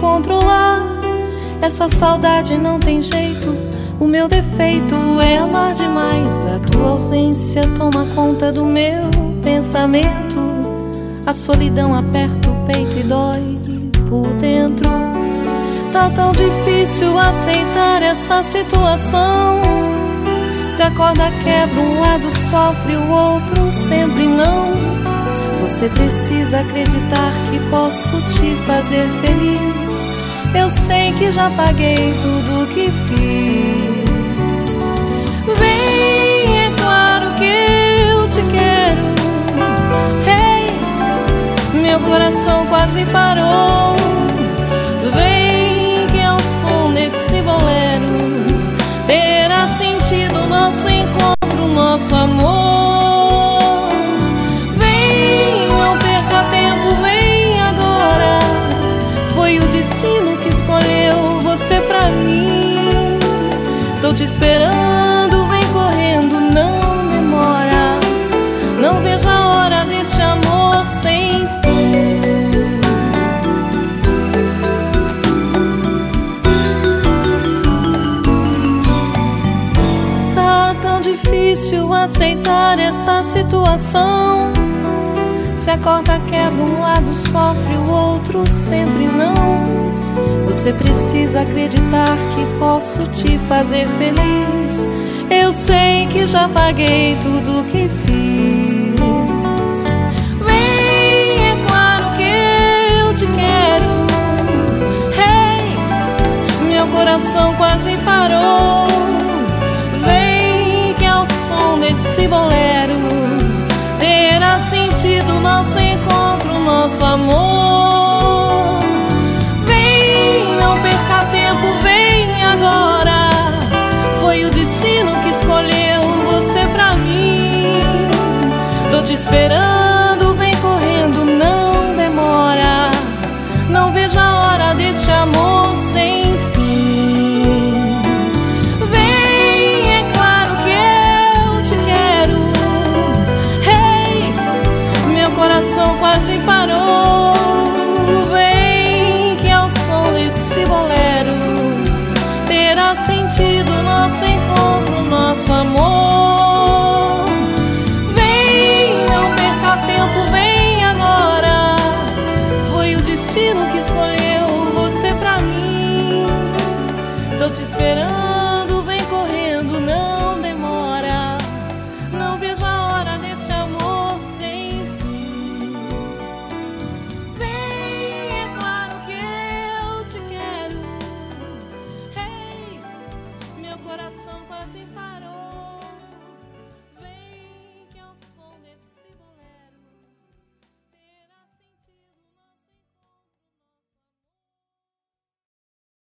controlar. Essa saudade não tem jeito. O meu defeito é amar demais. A tua ausência toma conta do meu pensamento. A solidão aperta o peito e dói por dentro. Tá tão difícil aceitar essa situação. Se a corda quebra, um lado sofre, o outro sempre não. Você precisa acreditar que posso te fazer feliz. Eu sei que já paguei tudo que fiz. Vem, é claro que eu te quero. Hey, meu coração quase parou. Vem, que o som desse bolero. Tô te esperando, vem correndo, não demora. Não vejo a hora deste amor sem fim. Tá tão difícil aceitar essa situação. Se a corda quebra, um lado sofre, o outro sempre não. Você precisa acreditar que posso te fazer feliz. Eu sei que já paguei tudo que fiz. Vem, é claro que eu te quero. Hey, meu coração quase parou. Vem, que é o som desse bolero. Terá sentido nosso encontro, nosso amor. Tô te esperando, vem correndo, não demora. Não vejo a hora deste amor sem fim. Vem, é claro que eu te quero. Hey, meu coração quase parou. Vem, que é o som desse bolero. Terá sentido nosso encontro, Estou te esperando, vem correndo, não demora. Não vejo a hora desse amor sem fim. Vem, é claro que eu te quero. Hey, meu coração quase parou.